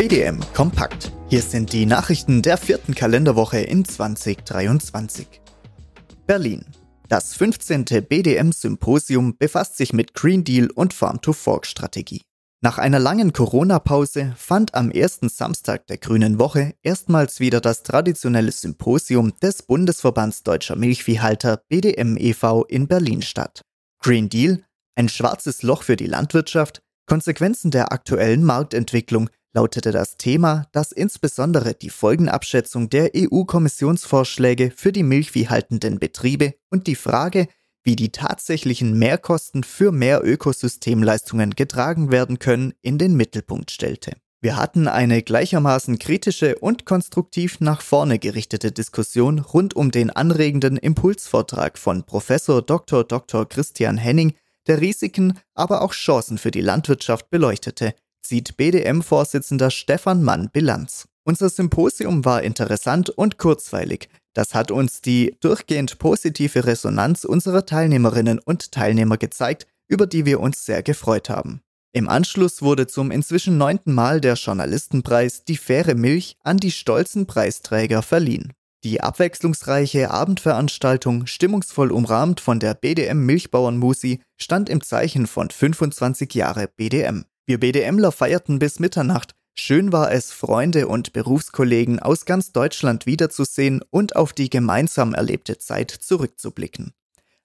BDM Kompakt. Hier sind die Nachrichten der vierten Kalenderwoche in 2023. Berlin. Das 15. BDM-Symposium befasst sich mit Green Deal und Farm-to-Fork-Strategie. Nach einer langen Corona-Pause fand am ersten Samstag der Grünen Woche erstmals wieder das traditionelle Symposium des Bundesverbands Deutscher Milchviehhalter BDM e.V. in Berlin statt. Green Deal, ein schwarzes Loch für die Landwirtschaft, Konsequenzen der aktuellen Marktentwicklung lautete das Thema, das insbesondere die Folgenabschätzung der EU-Kommissionsvorschläge für die milchviehhaltenden Betriebe und die Frage, wie die tatsächlichen Mehrkosten für mehr Ökosystemleistungen getragen werden können, in den Mittelpunkt stellte. Wir hatten eine gleichermaßen kritische und konstruktiv nach vorne gerichtete Diskussion rund um den anregenden Impulsvortrag von Professor Dr. Dr. Christian Henning, der Risiken, aber auch Chancen für die Landwirtschaft beleuchtete, zieht BDM-Vorsitzender Stefan Mann Bilanz. Unser Symposium war interessant und kurzweilig. Das hat uns die durchgehend positive Resonanz unserer Teilnehmerinnen und Teilnehmer gezeigt, über die wir uns sehr gefreut haben. Im Anschluss wurde zum inzwischen neunten Mal der Journalistenpreis Die faire Milch an die stolzen Preisträger verliehen. Die abwechslungsreiche Abendveranstaltung, stimmungsvoll umrahmt von der BDM Milchbauernmusi, stand im Zeichen von 25 Jahre BDM. Wir BDMler feierten bis Mitternacht. Schön war es, Freunde und Berufskollegen aus ganz Deutschland wiederzusehen und auf die gemeinsam erlebte Zeit zurückzublicken.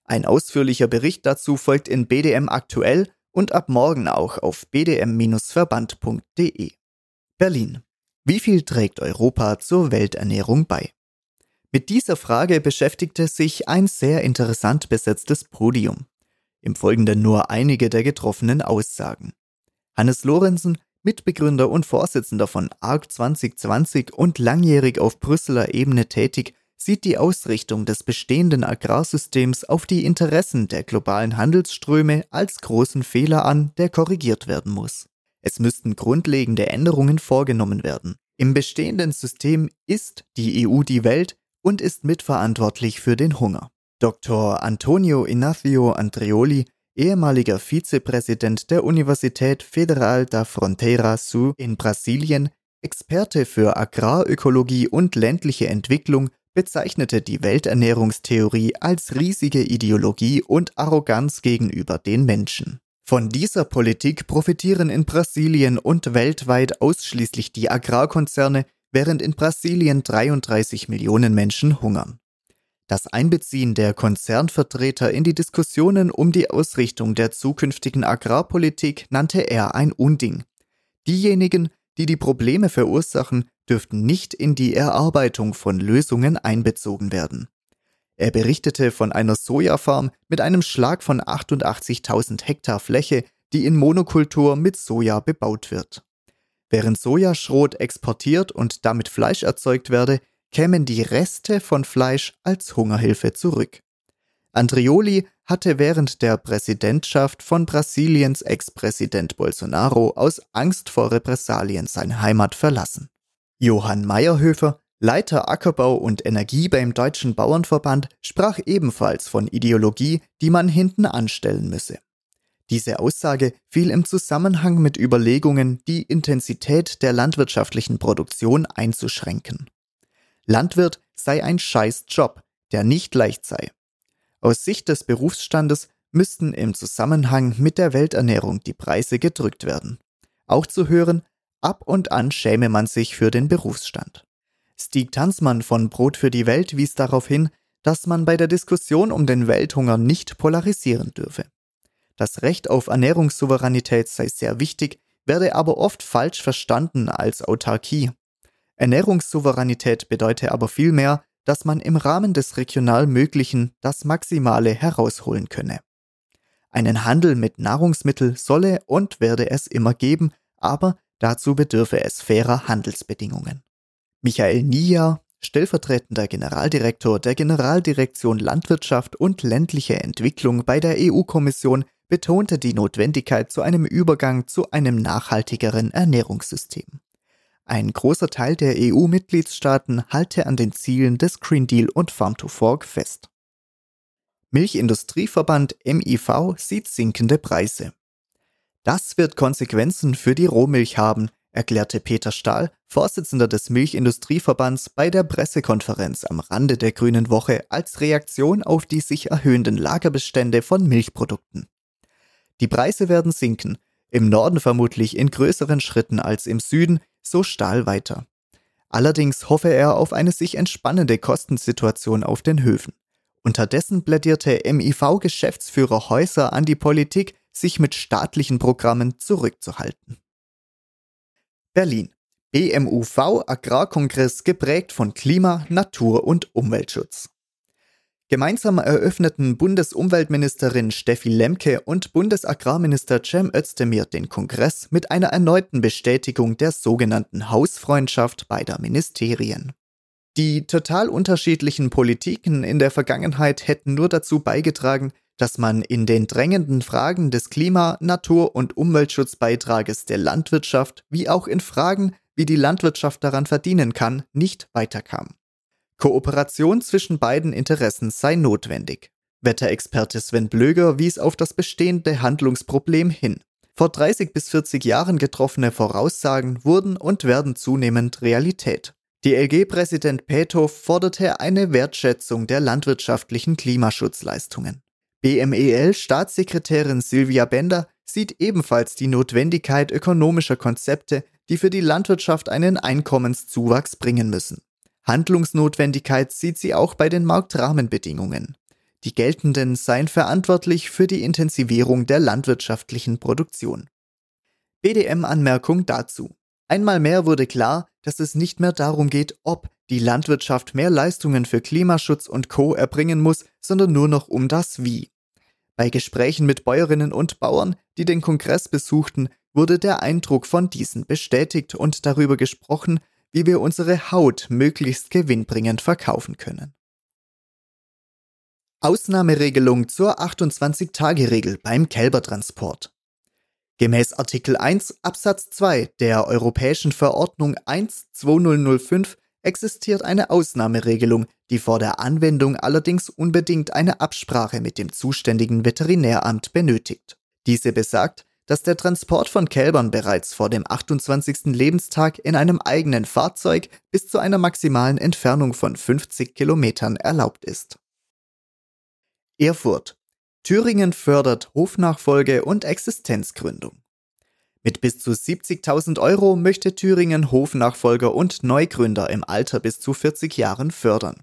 Ein ausführlicher Bericht dazu folgt in BDM aktuell und ab morgen auch auf bdm-verband.de. Berlin. Wie viel trägt Europa zur Welternährung bei? Mit dieser Frage beschäftigte sich ein sehr interessant besetztes Podium. Im Folgenden nur einige der getroffenen Aussagen. Hannes Lorenzen, Mitbegründer und Vorsitzender von ARC 2020 und langjährig auf Brüsseler Ebene tätig, sieht die Ausrichtung des bestehenden Agrarsystems auf die Interessen der globalen Handelsströme als großen Fehler an, der korrigiert werden muss. Es müssten grundlegende Änderungen vorgenommen werden. Im bestehenden System ist die EU die Welt und ist mitverantwortlich für den Hunger. Dr. Antonio Ignacio Andreoli, ehemaliger Vizepräsident der Universität Federal da Fronteira Sul in Brasilien, Experte für Agrarökologie und ländliche Entwicklung, bezeichnete die Welternährungstheorie als riesige Ideologie und Arroganz gegenüber den Menschen. Von dieser Politik profitieren in Brasilien und weltweit ausschließlich die Agrarkonzerne, während in Brasilien 33 Millionen Menschen hungern. Das Einbeziehen der Konzernvertreter in die Diskussionen um die Ausrichtung der zukünftigen Agrarpolitik nannte er ein Unding. Diejenigen, die die Probleme verursachen, dürften nicht in die Erarbeitung von Lösungen einbezogen werden. Er berichtete von einer Sojafarm mit einem Schlag von 88.000 Hektar Fläche, die in Monokultur mit Soja bebaut wird. Während Sojaschrot exportiert und damit Fleisch erzeugt werde, kämen die Reste von Fleisch als Hungerhilfe zurück. Andrioli hatte während der Präsidentschaft von Brasiliens Ex-Präsident Bolsonaro aus Angst vor Repressalien seine Heimat verlassen. Johann Meyerhöfer, Leiter Ackerbau und Energie beim Deutschen Bauernverband, sprach ebenfalls von Ideologie, die man hinten anstellen müsse. Diese Aussage fiel im Zusammenhang mit Überlegungen, die Intensität der landwirtschaftlichen Produktion einzuschränken. Landwirt sei ein Scheißjob, der nicht leicht sei. Aus Sicht des Berufsstandes müssten im Zusammenhang mit der Welternährung die Preise gedrückt werden. Auch zu hören, ab und an schäme man sich für den Berufsstand. Stieg Tanzmann von Brot für die Welt wies darauf hin, dass man bei der Diskussion um den Welthunger nicht polarisieren dürfe. Das Recht auf Ernährungssouveränität sei sehr wichtig, werde aber oft falsch verstanden als Autarkie. Ernährungssouveränität bedeutet aber vielmehr, dass man im Rahmen des regional Möglichen das Maximale herausholen könne. Einen Handel mit Nahrungsmitteln solle und werde es immer geben, aber dazu bedürfe es fairer Handelsbedingungen. Michael Nia, stellvertretender Generaldirektor der Generaldirektion Landwirtschaft und ländliche Entwicklung bei der EU-Kommission, betonte die Notwendigkeit zu einem Übergang zu einem nachhaltigeren Ernährungssystem. Ein großer Teil der EU-Mitgliedstaaten halte an den Zielen des Green Deal und Farm to Fork fest. Milchindustrieverband MIV sieht sinkende Preise. Das wird Konsequenzen für die Rohmilch haben, erklärte Peter Stahl, Vorsitzender des Milchindustrieverbands, bei der Pressekonferenz am Rande der Grünen Woche als Reaktion auf die sich erhöhenden Lagerbestände von Milchprodukten. Die Preise werden sinken, im Norden vermutlich in größeren Schritten als im Süden, so Stahl weiter. Allerdings hoffe er auf eine sich entspannende Kostensituation auf den Höfen. Unterdessen plädierte MIV-Geschäftsführer Häuser an die Politik, sich mit staatlichen Programmen zurückzuhalten. Berlin. BMUV Agrarkongress geprägt von Klima, Natur und Umweltschutz. Gemeinsam eröffneten Bundesumweltministerin Steffi Lemke und Bundesagrarminister Cem Özdemir den Kongress mit einer erneuten Bestätigung der sogenannten Hausfreundschaft beider Ministerien. Die total unterschiedlichen Politiken in der Vergangenheit hätten nur dazu beigetragen, dass man in den drängenden Fragen des Klima-, Natur- und Umweltschutzbeitrages der Landwirtschaft wie auch in Fragen, wie die Landwirtschaft daran verdienen kann, nicht weiterkam. Kooperation zwischen beiden Interessen sei notwendig. Wetterexperte Sven Blöger wies auf das bestehende Handlungsproblem hin. Vor 30 bis 40 Jahren getroffene Voraussagen wurden und werden zunehmend Realität. DLG-Präsident Pethoff forderte eine Wertschätzung der landwirtschaftlichen Klimaschutzleistungen. BMEL-Staatssekretärin Silvia Bender sieht ebenfalls die Notwendigkeit ökonomischer Konzepte, die für die Landwirtschaft einen Einkommenszuwachs bringen müssen. Handlungsnotwendigkeit sieht sie auch bei den Marktrahmenbedingungen. Die geltenden seien verantwortlich für die Intensivierung der landwirtschaftlichen Produktion. BDM-Anmerkung dazu. Einmal mehr wurde klar, dass es nicht mehr darum geht, ob die Landwirtschaft mehr Leistungen für Klimaschutz und Co erbringen muss, sondern nur noch um das Wie. Bei Gesprächen mit Bäuerinnen und Bauern, die den Kongress besuchten, wurde der Eindruck von diesen bestätigt und darüber gesprochen, wie wir unsere Haut möglichst gewinnbringend verkaufen können. Ausnahmeregelung zur 28-Tage-Regel beim Kälbertransport. Gemäß Artikel 1 Absatz 2 der Europäischen Verordnung 1-2005 existiert eine Ausnahmeregelung, die vor der Anwendung allerdings unbedingt eine Absprache mit dem zuständigen Veterinäramt benötigt. Diese besagt, dass der Transport von Kälbern bereits vor dem 28. Lebenstag in einem eigenen Fahrzeug bis zu einer maximalen Entfernung von 50 Kilometern erlaubt ist. Erfurt. Thüringen fördert Hofnachfolge und Existenzgründung. Mit bis zu 70.000 Euro möchte Thüringen Hofnachfolger und Neugründer im Alter bis zu 40 Jahren fördern.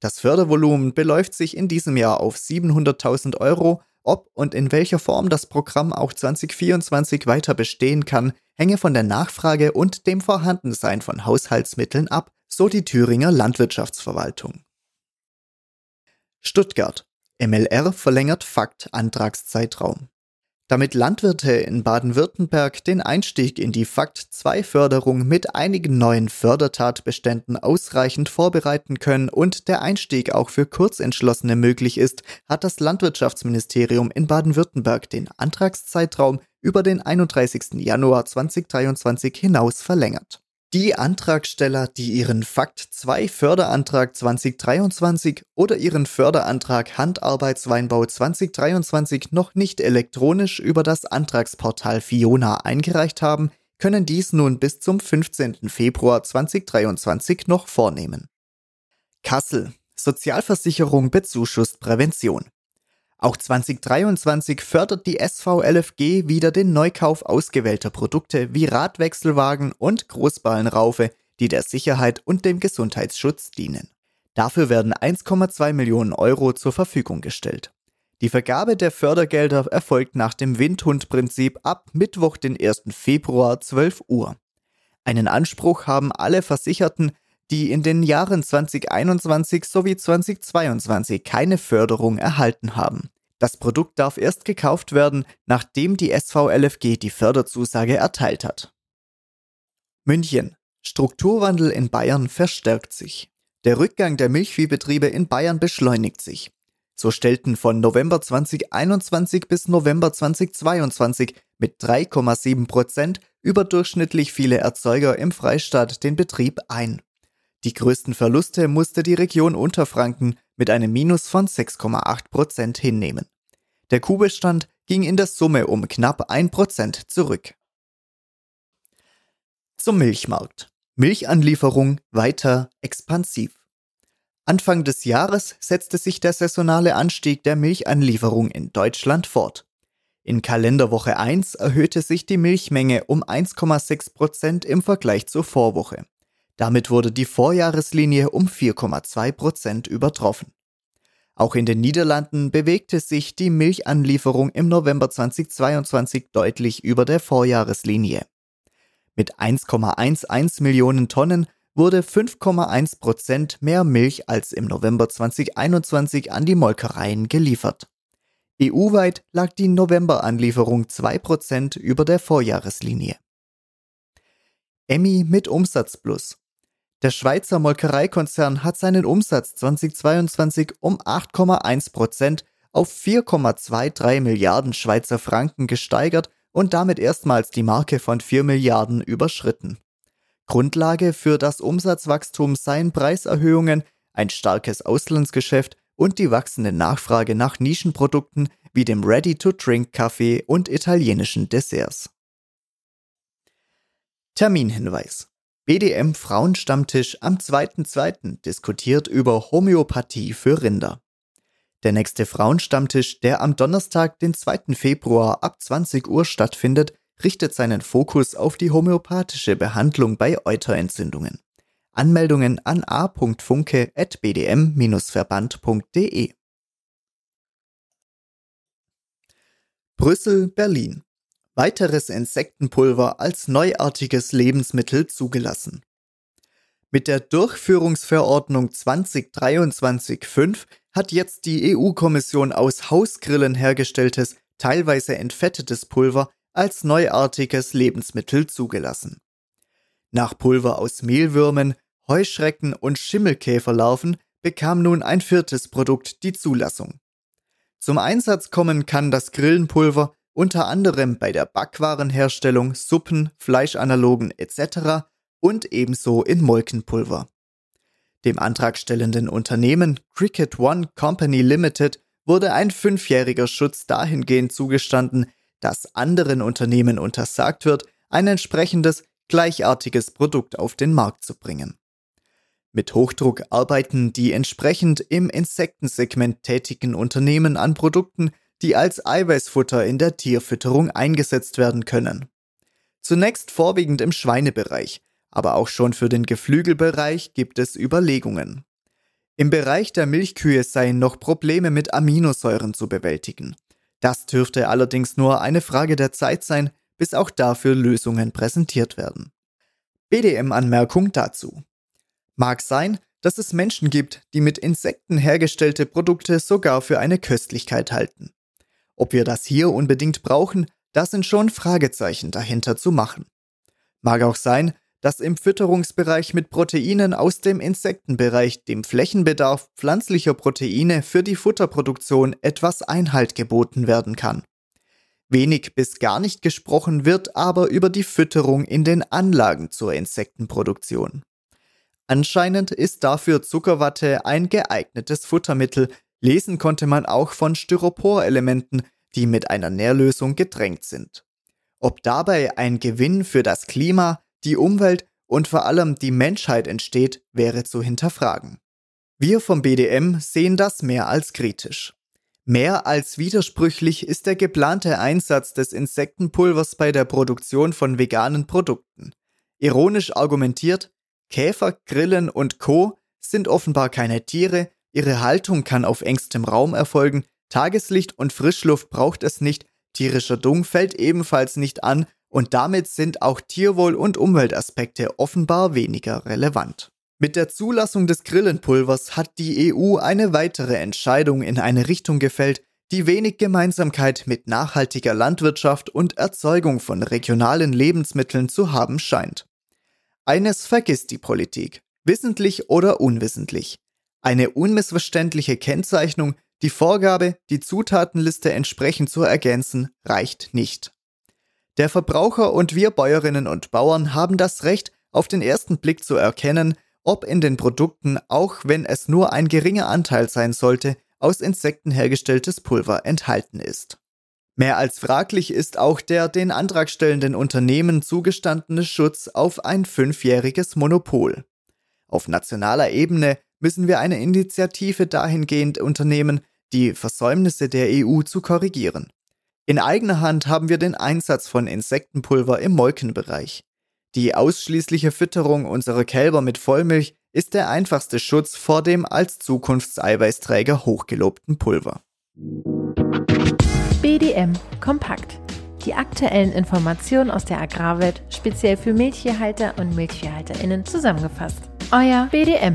Das Fördervolumen beläuft sich in diesem Jahr auf 700.000 Euro. Ob und in welcher Form das Programm auch 2024 weiter bestehen kann, hänge von der Nachfrage und dem Vorhandensein von Haushaltsmitteln ab, so die Thüringer Landwirtschaftsverwaltung. Stuttgart. MLR verlängert Fakt Antragszeitraum. Damit Landwirte in Baden-Württemberg den Einstieg in die Fakt-2-Förderung mit einigen neuen Fördertatbeständen ausreichend vorbereiten können und der Einstieg auch für Kurzentschlossene möglich ist, hat das Landwirtschaftsministerium in Baden-Württemberg den Antragszeitraum über den 31. Januar 2023 hinaus verlängert. Die Antragsteller, die ihren Fakt 2 Förderantrag 2023 oder ihren Förderantrag Handarbeitsweinbau 2023 noch nicht elektronisch über das Antragsportal Fiona eingereicht haben, können dies nun bis zum 15. Februar 2023 noch vornehmen. Kassel Sozialversicherung bezuschusst Prävention. Auch 2023 fördert die SVLFG wieder den Neukauf ausgewählter Produkte wie Radwechselwagen und Großballenraufe, die der Sicherheit und dem Gesundheitsschutz dienen. Dafür werden 1,2 Millionen Euro zur Verfügung gestellt. Die Vergabe der Fördergelder erfolgt nach dem Windhundprinzip ab Mittwoch, den 1. Februar 12 Uhr. Einen Anspruch haben alle Versicherten, die in den Jahren 2021 sowie 2022 keine Förderung erhalten haben. Das Produkt darf erst gekauft werden, nachdem die SVLFG die Förderzusage erteilt hat. München. Strukturwandel in Bayern verstärkt sich. Der Rückgang der Milchviehbetriebe in Bayern beschleunigt sich. So stellten von November 2021 bis November 2022 mit 3,7 Prozent überdurchschnittlich viele Erzeuger im Freistaat den Betrieb ein. Die größten Verluste musste die Region Unterfranken mit einem Minus von 6,8 Prozent hinnehmen. Der Kuhbestand ging in der Summe um knapp 1 Prozent zurück. Zum Milchmarkt. Milchanlieferung weiter expansiv. Anfang des Jahres setzte sich der saisonale Anstieg der Milchanlieferung in Deutschland fort. In Kalenderwoche 1 erhöhte sich die Milchmenge um 1,6 Prozent im Vergleich zur Vorwoche. Damit wurde die Vorjahreslinie um 4,2 Prozent übertroffen. Auch in den Niederlanden bewegte sich die Milchanlieferung im November 2022 deutlich über der Vorjahreslinie. Mit 1,11 Millionen Tonnen wurde 5,1 Prozent mehr Milch als im November 2021 an die Molkereien geliefert. EU-weit lag die Novemberanlieferung 2 Prozent über der Vorjahreslinie. Emmy mit Umsatzplus. Der Schweizer Molkereikonzern hat seinen Umsatz 2022 um 8,1 Prozent auf 4,23 Milliarden Schweizer Franken gesteigert und damit erstmals die Marke von 4 Milliarden überschritten. Grundlage für das Umsatzwachstum seien Preiserhöhungen, ein starkes Auslandsgeschäft und die wachsende Nachfrage nach Nischenprodukten wie dem Ready-to-Drink-Kaffee und italienischen Desserts. Terminhinweis BDM Frauenstammtisch am 2.2. diskutiert über Homöopathie für Rinder. Der nächste Frauenstammtisch, der am Donnerstag, den 2. Februar ab 20 Uhr stattfindet, richtet seinen Fokus auf die homöopathische Behandlung bei Euterentzündungen. Anmeldungen an a.funke.bdm-verband.de Brüssel, Berlin weiteres Insektenpulver als neuartiges Lebensmittel zugelassen. Mit der Durchführungsverordnung 2023-5 hat jetzt die EU-Kommission aus Hausgrillen hergestelltes, teilweise entfettetes Pulver als neuartiges Lebensmittel zugelassen. Nach Pulver aus Mehlwürmen, Heuschrecken und Schimmelkäferlarven bekam nun ein viertes Produkt die Zulassung. Zum Einsatz kommen kann das Grillenpulver unter anderem bei der Backwarenherstellung, Suppen, Fleischanalogen etc. und ebenso in Molkenpulver. Dem antragstellenden Unternehmen Cricket One Company Limited wurde ein fünfjähriger Schutz dahingehend zugestanden, dass anderen Unternehmen untersagt wird, ein entsprechendes, gleichartiges Produkt auf den Markt zu bringen. Mit Hochdruck arbeiten die entsprechend im Insektensegment tätigen Unternehmen an Produkten, die als Eiweißfutter in der Tierfütterung eingesetzt werden können. Zunächst vorwiegend im Schweinebereich, aber auch schon für den Geflügelbereich gibt es Überlegungen. Im Bereich der Milchkühe seien noch Probleme mit Aminosäuren zu bewältigen. Das dürfte allerdings nur eine Frage der Zeit sein, bis auch dafür Lösungen präsentiert werden. BDM-Anmerkung dazu. Mag sein, dass es Menschen gibt, die mit Insekten hergestellte Produkte sogar für eine Köstlichkeit halten. Ob wir das hier unbedingt brauchen, da sind schon Fragezeichen dahinter zu machen. Mag auch sein, dass im Fütterungsbereich mit Proteinen aus dem Insektenbereich dem Flächenbedarf pflanzlicher Proteine für die Futterproduktion etwas Einhalt geboten werden kann. Wenig bis gar nicht gesprochen wird aber über die Fütterung in den Anlagen zur Insektenproduktion. Anscheinend ist dafür Zuckerwatte ein geeignetes Futtermittel, Lesen konnte man auch von Styroporelementen, die mit einer Nährlösung gedrängt sind. Ob dabei ein Gewinn für das Klima, die Umwelt und vor allem die Menschheit entsteht, wäre zu hinterfragen. Wir vom BDM sehen das mehr als kritisch. Mehr als widersprüchlich ist der geplante Einsatz des Insektenpulvers bei der Produktion von veganen Produkten. Ironisch argumentiert, Käfer, Grillen und Co. sind offenbar keine Tiere, Ihre Haltung kann auf engstem Raum erfolgen, Tageslicht und Frischluft braucht es nicht, tierischer Dung fällt ebenfalls nicht an und damit sind auch Tierwohl- und Umweltaspekte offenbar weniger relevant. Mit der Zulassung des Grillenpulvers hat die EU eine weitere Entscheidung in eine Richtung gefällt, die wenig Gemeinsamkeit mit nachhaltiger Landwirtschaft und Erzeugung von regionalen Lebensmitteln zu haben scheint. Eines vergisst die Politik, wissentlich oder unwissentlich. Eine unmissverständliche Kennzeichnung, die Vorgabe, die Zutatenliste entsprechend zu ergänzen, reicht nicht. Der Verbraucher und wir Bäuerinnen und Bauern haben das Recht, auf den ersten Blick zu erkennen, ob in den Produkten, auch wenn es nur ein geringer Anteil sein sollte, aus Insekten hergestelltes Pulver enthalten ist. Mehr als fraglich ist auch der den antragstellenden Unternehmen zugestandene Schutz auf ein fünfjähriges Monopol. Auf nationaler Ebene müssen wir eine Initiative dahingehend unternehmen, die Versäumnisse der EU zu korrigieren. In eigener Hand haben wir den Einsatz von Insektenpulver im Molkenbereich. Die ausschließliche Fütterung unserer Kälber mit Vollmilch ist der einfachste Schutz vor dem als Zukunftseiweißträger hochgelobten Pulver. BDM Kompakt. Die aktuellen Informationen aus der Agrarwelt speziell für Milchviehhalter und Milchviehhalterinnen zusammengefasst. Euer BDM.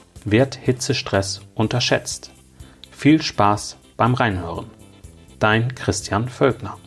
Wird Hitzestress unterschätzt? Viel Spaß beim Reinhören. Dein Christian Völkner.